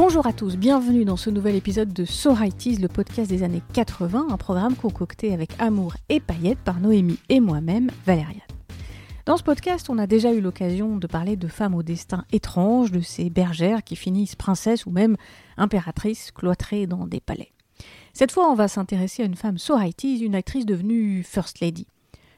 Bonjour à tous, bienvenue dans ce nouvel épisode de So Righties, le podcast des années 80, un programme concocté avec amour et paillettes par Noémie et moi-même, Valériane. Dans ce podcast, on a déjà eu l'occasion de parler de femmes au destin étrange, de ces bergères qui finissent princesses ou même impératrices cloîtrées dans des palais. Cette fois, on va s'intéresser à une femme So Righties, une actrice devenue First Lady.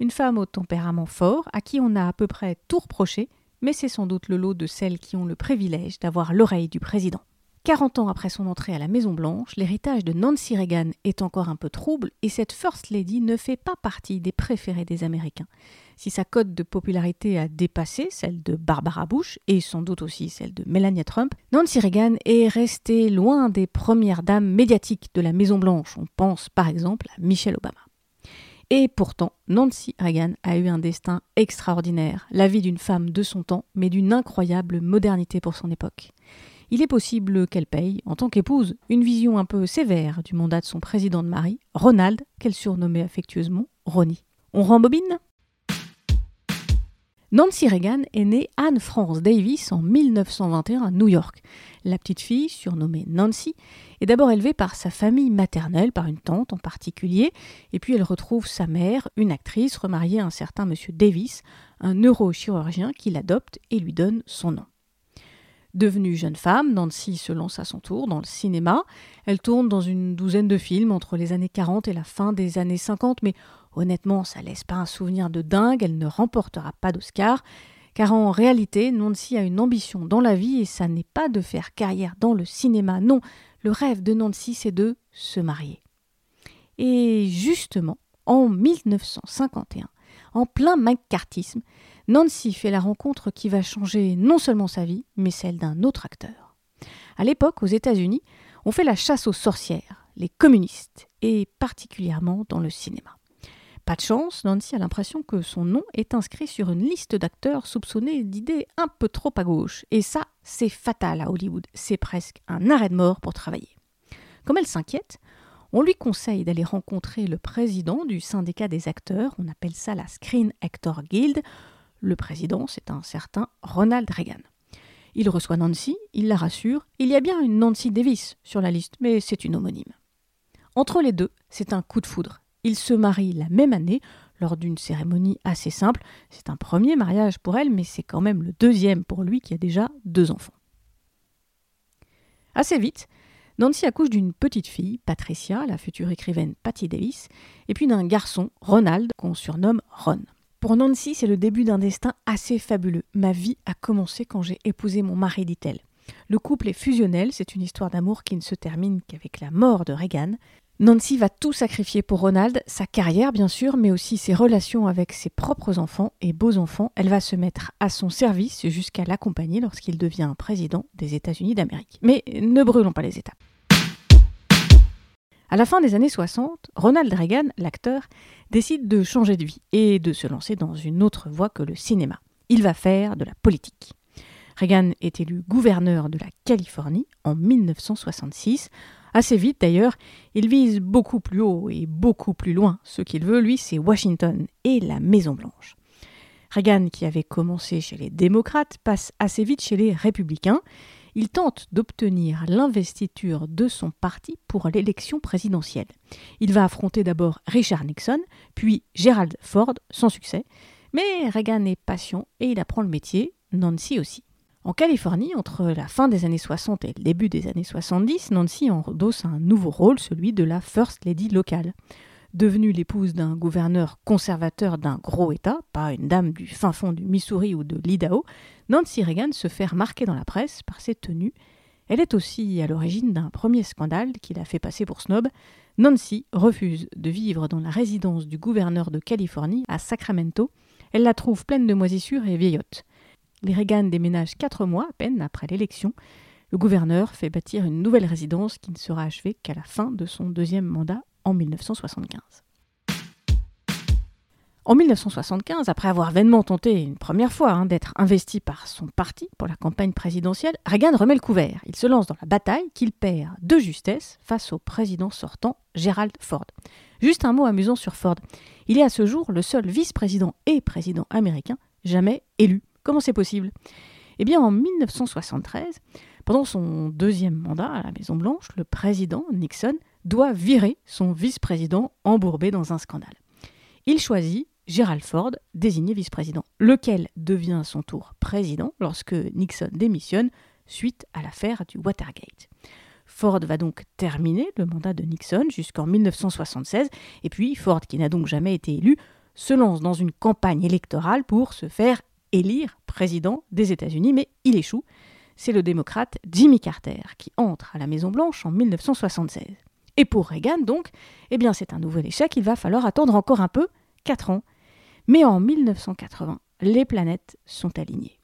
Une femme au tempérament fort, à qui on a à peu près tout reproché, mais c'est sans doute le lot de celles qui ont le privilège d'avoir l'oreille du président. 40 ans après son entrée à la Maison-Blanche, l'héritage de Nancy Reagan est encore un peu trouble et cette First Lady ne fait pas partie des préférés des Américains. Si sa cote de popularité a dépassé celle de Barbara Bush et sans doute aussi celle de Melania Trump, Nancy Reagan est restée loin des premières dames médiatiques de la Maison-Blanche. On pense par exemple à Michelle Obama. Et pourtant, Nancy Reagan a eu un destin extraordinaire, la vie d'une femme de son temps, mais d'une incroyable modernité pour son époque. Il est possible qu'elle paye, en tant qu'épouse, une vision un peu sévère du mandat de son président de mari, Ronald, qu'elle surnommait affectueusement Ronnie. On rembobine? Nancy Reagan est née Anne France Davis en 1921 à New York. La petite fille, surnommée Nancy, est d'abord élevée par sa famille maternelle, par une tante en particulier, et puis elle retrouve sa mère, une actrice remariée à un certain monsieur Davis, un neurochirurgien qui l'adopte et lui donne son nom. Devenue jeune femme, Nancy se lance à son tour dans le cinéma. Elle tourne dans une douzaine de films entre les années 40 et la fin des années 50, mais honnêtement, ça laisse pas un souvenir de dingue, elle ne remportera pas d'Oscar, car en réalité, Nancy a une ambition dans la vie et ça n'est pas de faire carrière dans le cinéma, non, le rêve de Nancy c'est de se marier. Et justement, en 1951, en plein McCarthyisme, Nancy fait la rencontre qui va changer non seulement sa vie, mais celle d'un autre acteur. À l'époque, aux États-Unis, on fait la chasse aux sorcières, les communistes, et particulièrement dans le cinéma. Pas de chance, Nancy a l'impression que son nom est inscrit sur une liste d'acteurs soupçonnés d'idées un peu trop à gauche, et ça, c'est fatal à Hollywood, c'est presque un arrêt de mort pour travailler. Comme elle s'inquiète, on lui conseille d'aller rencontrer le président du syndicat des acteurs, on appelle ça la Screen Actor Guild. Le président, c'est un certain Ronald Reagan. Il reçoit Nancy, il la rassure, il y a bien une Nancy Davis sur la liste, mais c'est une homonyme. Entre les deux, c'est un coup de foudre. Ils se marient la même année, lors d'une cérémonie assez simple. C'est un premier mariage pour elle, mais c'est quand même le deuxième pour lui qui a déjà deux enfants. Assez vite, Nancy accouche d'une petite fille, Patricia, la future écrivaine Patty Davis, et puis d'un garçon, Ronald, qu'on surnomme Ron. Pour Nancy, c'est le début d'un destin assez fabuleux. Ma vie a commencé quand j'ai épousé mon mari, dit-elle. Le couple est fusionnel, c'est une histoire d'amour qui ne se termine qu'avec la mort de Reagan. Nancy va tout sacrifier pour Ronald, sa carrière bien sûr, mais aussi ses relations avec ses propres enfants et beaux-enfants. Elle va se mettre à son service jusqu'à l'accompagner lorsqu'il devient président des États-Unis d'Amérique. Mais ne brûlons pas les étapes. À la fin des années 60, Ronald Reagan, l'acteur, décide de changer de vie et de se lancer dans une autre voie que le cinéma. Il va faire de la politique. Reagan est élu gouverneur de la Californie en 1966 Assez vite d'ailleurs, il vise beaucoup plus haut et beaucoup plus loin. Ce qu'il veut, lui, c'est Washington et la Maison-Blanche. Reagan, qui avait commencé chez les démocrates, passe assez vite chez les républicains. Il tente d'obtenir l'investiture de son parti pour l'élection présidentielle. Il va affronter d'abord Richard Nixon, puis Gerald Ford, sans succès. Mais Reagan est patient et il apprend le métier, Nancy aussi. En Californie, entre la fin des années 60 et le début des années 70, Nancy endosse un nouveau rôle, celui de la First Lady locale. Devenue l'épouse d'un gouverneur conservateur d'un gros État, pas une dame du fin fond du Missouri ou de l'Idaho, Nancy Reagan se fait remarquer dans la presse par ses tenues. Elle est aussi à l'origine d'un premier scandale qui l'a fait passer pour snob. Nancy refuse de vivre dans la résidence du gouverneur de Californie à Sacramento. Elle la trouve pleine de moisissures et vieillotte. Les Reagan déménagent quatre mois à peine après l'élection. Le gouverneur fait bâtir une nouvelle résidence qui ne sera achevée qu'à la fin de son deuxième mandat en 1975. En 1975, après avoir vainement tenté une première fois hein, d'être investi par son parti pour la campagne présidentielle, Reagan remet le couvert. Il se lance dans la bataille qu'il perd de justesse face au président sortant Gerald Ford. Juste un mot amusant sur Ford. Il est à ce jour le seul vice-président et président américain jamais élu. Comment c'est possible? Eh bien, en 1973, Pendant son deuxième mandat à la Maison-Blanche, le président Nixon doit virer son vice-président embourbé dans un scandale. Il choisit Gerald Ford, désigné vice-président, lequel devient à son tour président lorsque Nixon démissionne suite à l'affaire du Watergate? Ford va donc terminer le mandat de Nixon jusqu'en 1976, et puis Ford, qui n'a donc jamais été élu, se lance dans une campagne électorale pour se faire élire président des États-Unis, mais il échoue. C'est le démocrate Jimmy Carter qui entre à la Maison-Blanche en 1976. Et pour Reagan, donc, eh bien c'est un nouvel échec, il va falloir attendre encore un peu, 4 ans. Mais en 1980, les planètes sont alignées.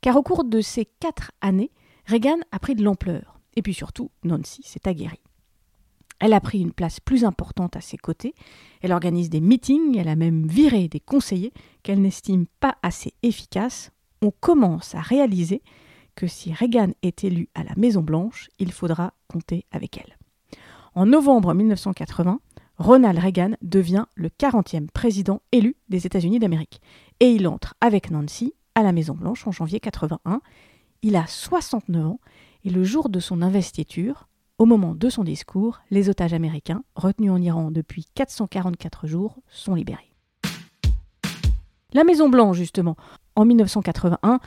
Car au cours de ces quatre années, Reagan a pris de l'ampleur. Et puis surtout, Nancy s'est aguerrie. Elle a pris une place plus importante à ses côtés, elle organise des meetings, elle a même viré des conseillers qu'elle n'estime pas assez efficaces. On commence à réaliser que si Reagan est élu à la Maison-Blanche, il faudra compter avec elle. En novembre 1980, Ronald Reagan devient le 40e président élu des États-Unis d'Amérique. Et il entre avec Nancy à la Maison-Blanche en janvier 81. Il a 69 ans et le jour de son investiture, au moment de son discours, les otages américains, retenus en Iran depuis 444 jours, sont libérés. La Maison-Blanche, justement, en 1981,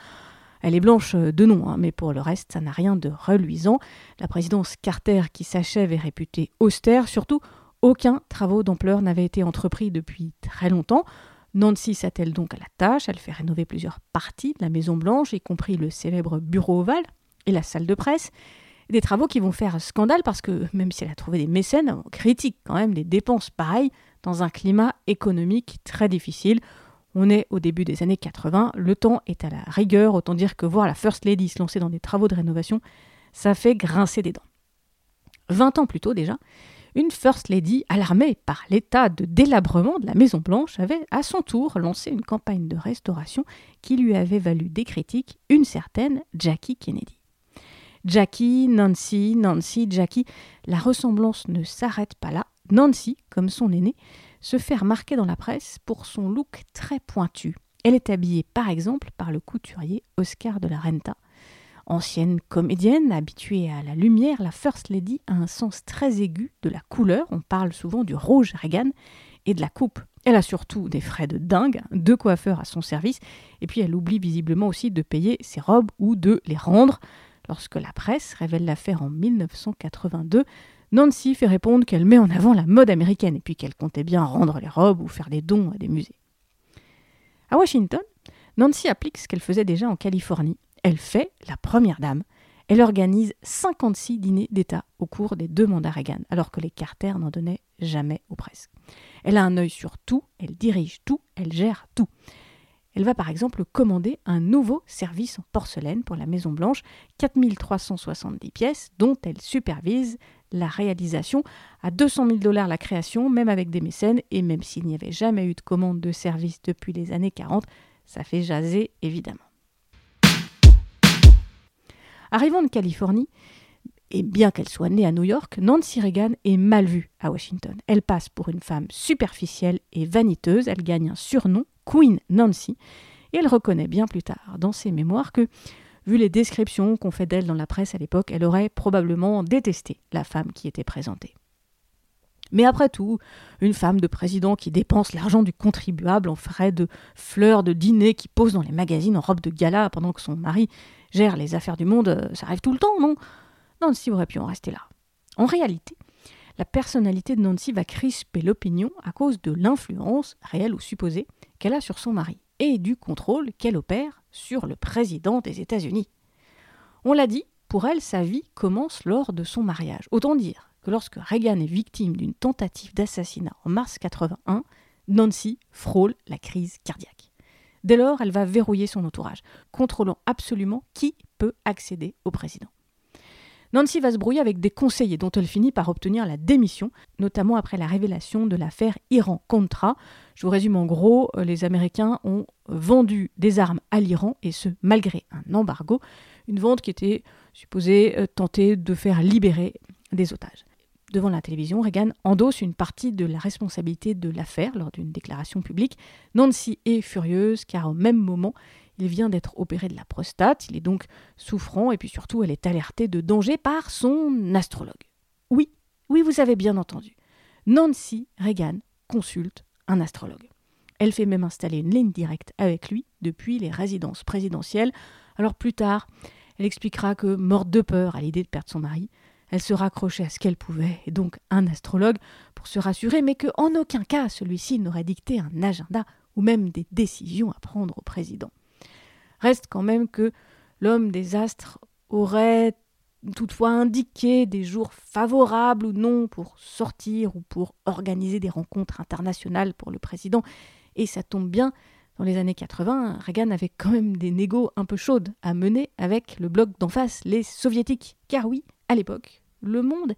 elle est blanche de nom, hein, mais pour le reste, ça n'a rien de reluisant. La présidence Carter qui s'achève est réputée austère, surtout aucun travaux d'ampleur n'avait été entrepris depuis très longtemps. Nancy s'attelle donc à la tâche, elle fait rénover plusieurs parties de la Maison Blanche, y compris le célèbre bureau ovale et la salle de presse. Des travaux qui vont faire scandale parce que même si elle a trouvé des mécènes, on critique quand même des dépenses pareilles dans un climat économique très difficile on est au début des années 80, le temps est à la rigueur, autant dire que voir la First Lady se lancer dans des travaux de rénovation, ça fait grincer des dents. Vingt ans plus tôt déjà, une First Lady, alarmée par l'état de délabrement de la Maison Blanche, avait à son tour lancé une campagne de restauration qui lui avait valu des critiques une certaine Jackie Kennedy. Jackie, Nancy, Nancy, Jackie, la ressemblance ne s'arrête pas là. Nancy, comme son aînée, se fait remarquer dans la presse pour son look très pointu. Elle est habillée par exemple par le couturier Oscar de la Renta. Ancienne comédienne, habituée à la lumière, la First Lady a un sens très aigu de la couleur, on parle souvent du rouge Reagan, et de la coupe. Elle a surtout des frais de dingue, deux coiffeurs à son service, et puis elle oublie visiblement aussi de payer ses robes ou de les rendre. Lorsque la presse révèle l'affaire en 1982, Nancy fait répondre qu'elle met en avant la mode américaine et puis qu'elle comptait bien rendre les robes ou faire des dons à des musées. À Washington, Nancy applique ce qu'elle faisait déjà en Californie. Elle fait la première dame. Elle organise 56 dîners d'État au cours des deux mandats Reagan, alors que les Carter n'en donnaient jamais ou presque. Elle a un œil sur tout, elle dirige tout, elle gère tout. Elle va par exemple commander un nouveau service en porcelaine pour la Maison Blanche, 4370 pièces, dont elle supervise la réalisation, à 200 000 dollars la création, même avec des mécènes, et même s'il n'y avait jamais eu de commande de service depuis les années 40, ça fait jaser évidemment. Arrivant de Californie, et bien qu'elle soit née à New York, Nancy Reagan est mal vue à Washington. Elle passe pour une femme superficielle et vaniteuse, elle gagne un surnom, Queen Nancy, et elle reconnaît bien plus tard dans ses mémoires que Vu les descriptions qu'on fait d'elle dans la presse à l'époque, elle aurait probablement détesté la femme qui était présentée. Mais après tout, une femme de président qui dépense l'argent du contribuable en frais de fleurs de dîner, qui pose dans les magazines en robe de gala pendant que son mari gère les affaires du monde, euh, ça arrive tout le temps, non? Nancy aurait pu en rester là. En réalité, la personnalité de Nancy va crisper l'opinion à cause de l'influence, réelle ou supposée, qu'elle a sur son mari et du contrôle qu'elle opère sur le président des États-Unis. On l'a dit, pour elle, sa vie commence lors de son mariage. Autant dire que lorsque Reagan est victime d'une tentative d'assassinat en mars 81, Nancy frôle la crise cardiaque. Dès lors, elle va verrouiller son entourage, contrôlant absolument qui peut accéder au président. Nancy va se brouiller avec des conseillers dont elle finit par obtenir la démission, notamment après la révélation de l'affaire Iran-Contra. Je vous résume en gros, euh, les Américains ont vendu des armes à l'Iran, et ce malgré un embargo, une vente qui était supposée euh, tenter de faire libérer des otages. Devant la télévision, Reagan endosse une partie de la responsabilité de l'affaire lors d'une déclaration publique. Nancy est furieuse car au même moment, Il vient d'être opéré de la prostate, il est donc souffrant et puis surtout elle est alertée de danger par son astrologue. Oui, oui, vous avez bien entendu. Nancy Reagan consulte un astrologue. Elle fait même installer une ligne directe avec lui depuis les résidences présidentielles. Alors plus tard, elle expliquera que, morte de peur à l'idée de perdre son mari, elle se raccrochait à ce qu'elle pouvait, et donc un astrologue, pour se rassurer, mais qu'en aucun cas celui-ci n'aurait dicté un agenda ou même des décisions à prendre au président. Reste quand même que l'homme des astres aurait toutefois indiqué des jours favorables ou non pour sortir ou pour organiser des rencontres internationales pour le président. Et ça tombe bien, dans les années 80, Reagan avait quand même des négos un peu chaudes à mener avec le bloc d'en face, les soviétiques. Car oui, à l'époque, le monde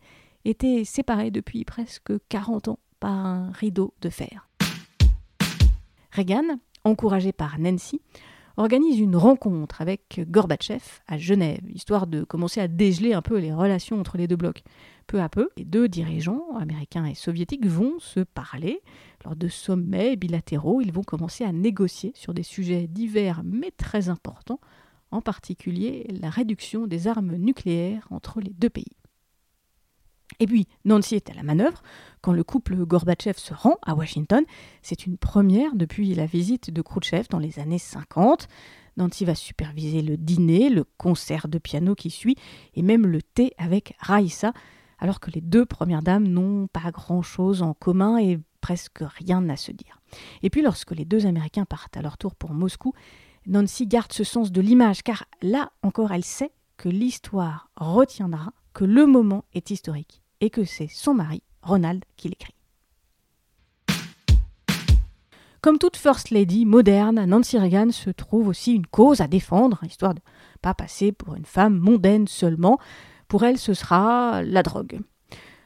était séparé depuis presque 40 ans par un rideau de fer. Reagan, encouragé par Nancy, organise une rencontre avec Gorbatchev à Genève, histoire de commencer à dégeler un peu les relations entre les deux blocs. Peu à peu, les deux dirigeants, américains et soviétiques, vont se parler. Lors de sommets bilatéraux, ils vont commencer à négocier sur des sujets divers mais très importants, en particulier la réduction des armes nucléaires entre les deux pays. Et puis, Nancy est à la manœuvre quand le couple Gorbatchev se rend à Washington. C'est une première depuis la visite de Khrouchtchev dans les années 50. Nancy va superviser le dîner, le concert de piano qui suit, et même le thé avec Raïssa, alors que les deux premières dames n'ont pas grand-chose en commun et presque rien à se dire. Et puis lorsque les deux Américains partent à leur tour pour Moscou, Nancy garde ce sens de l'image, car là encore elle sait que l'histoire retiendra que le moment est historique et que c'est son mari, Ronald, qui l'écrit. Comme toute First Lady moderne, Nancy Reagan se trouve aussi une cause à défendre, histoire de ne pas passer pour une femme mondaine seulement. Pour elle, ce sera la drogue.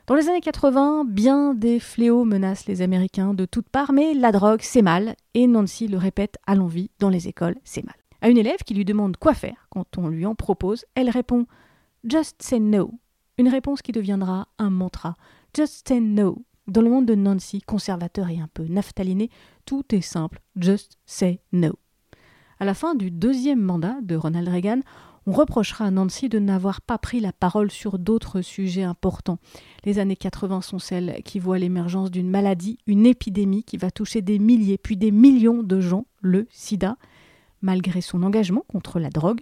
Dans les années 80, bien des fléaux menacent les Américains de toutes parts, mais la drogue, c'est mal, et Nancy le répète à l'envie dans les écoles, c'est mal. À une élève qui lui demande quoi faire quand on lui en propose, elle répond Just say no. Une réponse qui deviendra un mantra. Just say no. Dans le monde de Nancy, conservateur et un peu naphtaliné, tout est simple. Just say no. À la fin du deuxième mandat de Ronald Reagan, on reprochera à Nancy de n'avoir pas pris la parole sur d'autres sujets importants. Les années 80 sont celles qui voient l'émergence d'une maladie, une épidémie qui va toucher des milliers puis des millions de gens, le sida. Malgré son engagement contre la drogue,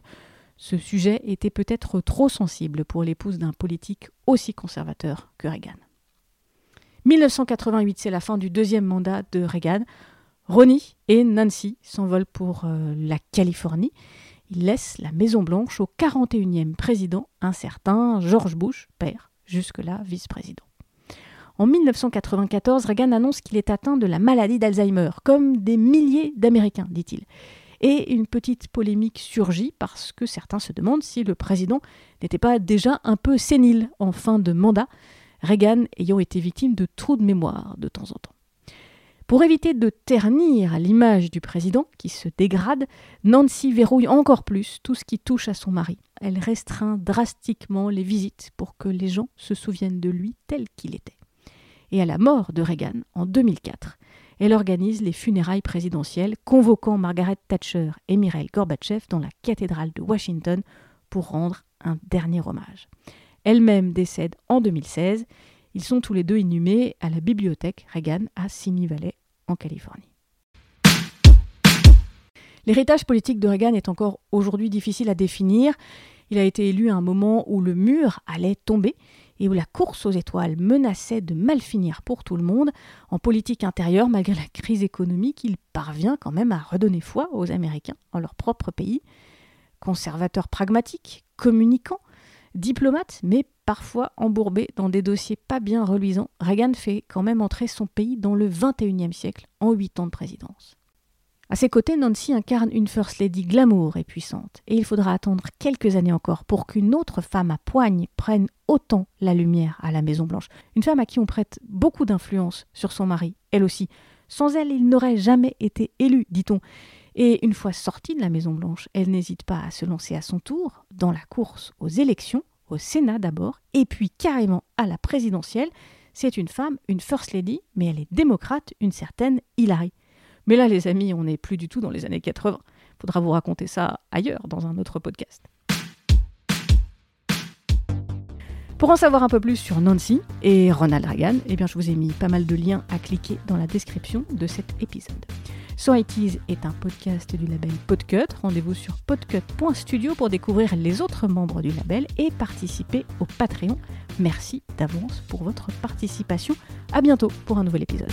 ce sujet était peut-être trop sensible pour l'épouse d'un politique aussi conservateur que Reagan. 1988, c'est la fin du deuxième mandat de Reagan. Ronnie et Nancy s'envolent pour euh, la Californie. Ils laissent la Maison-Blanche au 41e président, un certain George Bush, père, jusque-là vice-président. En 1994, Reagan annonce qu'il est atteint de la maladie d'Alzheimer, comme des milliers d'Américains, dit-il. Et une petite polémique surgit parce que certains se demandent si le président n'était pas déjà un peu sénile en fin de mandat, Reagan ayant été victime de trous de mémoire de temps en temps. Pour éviter de ternir l'image du président qui se dégrade, Nancy verrouille encore plus tout ce qui touche à son mari. Elle restreint drastiquement les visites pour que les gens se souviennent de lui tel qu'il était. Et à la mort de Reagan en 2004, elle organise les funérailles présidentielles, convoquant Margaret Thatcher et Mikhail Gorbatchev dans la cathédrale de Washington pour rendre un dernier hommage. Elle-même décède en 2016. Ils sont tous les deux inhumés à la bibliothèque Reagan à Simi Valley, en Californie. L'héritage politique de Reagan est encore aujourd'hui difficile à définir. Il a été élu à un moment où le mur allait tomber et où la course aux étoiles menaçait de mal finir pour tout le monde, en politique intérieure, malgré la crise économique, il parvient quand même à redonner foi aux Américains en leur propre pays. Conservateur pragmatique, communicant, diplomate, mais parfois embourbé dans des dossiers pas bien reluisants, Reagan fait quand même entrer son pays dans le XXIe siècle en huit ans de présidence. À ses côtés, Nancy incarne une First Lady glamour et puissante, et il faudra attendre quelques années encore pour qu'une autre femme à poigne prenne autant la lumière à la Maison-Blanche. Une femme à qui on prête beaucoup d'influence sur son mari, elle aussi. Sans elle, il n'aurait jamais été élu, dit-on. Et une fois sortie de la Maison-Blanche, elle n'hésite pas à se lancer à son tour dans la course aux élections, au Sénat d'abord, et puis carrément à la présidentielle. C'est une femme, une First Lady, mais elle est démocrate, une certaine Hillary. Mais là, les amis, on n'est plus du tout dans les années 80. Faudra vous raconter ça ailleurs, dans un autre podcast. Pour en savoir un peu plus sur Nancy et Ronald Reagan, eh bien, je vous ai mis pas mal de liens à cliquer dans la description de cet épisode. So It est un podcast du label Podcut. Rendez-vous sur podcut.studio pour découvrir les autres membres du label et participer au Patreon. Merci d'avance pour votre participation. À bientôt pour un nouvel épisode.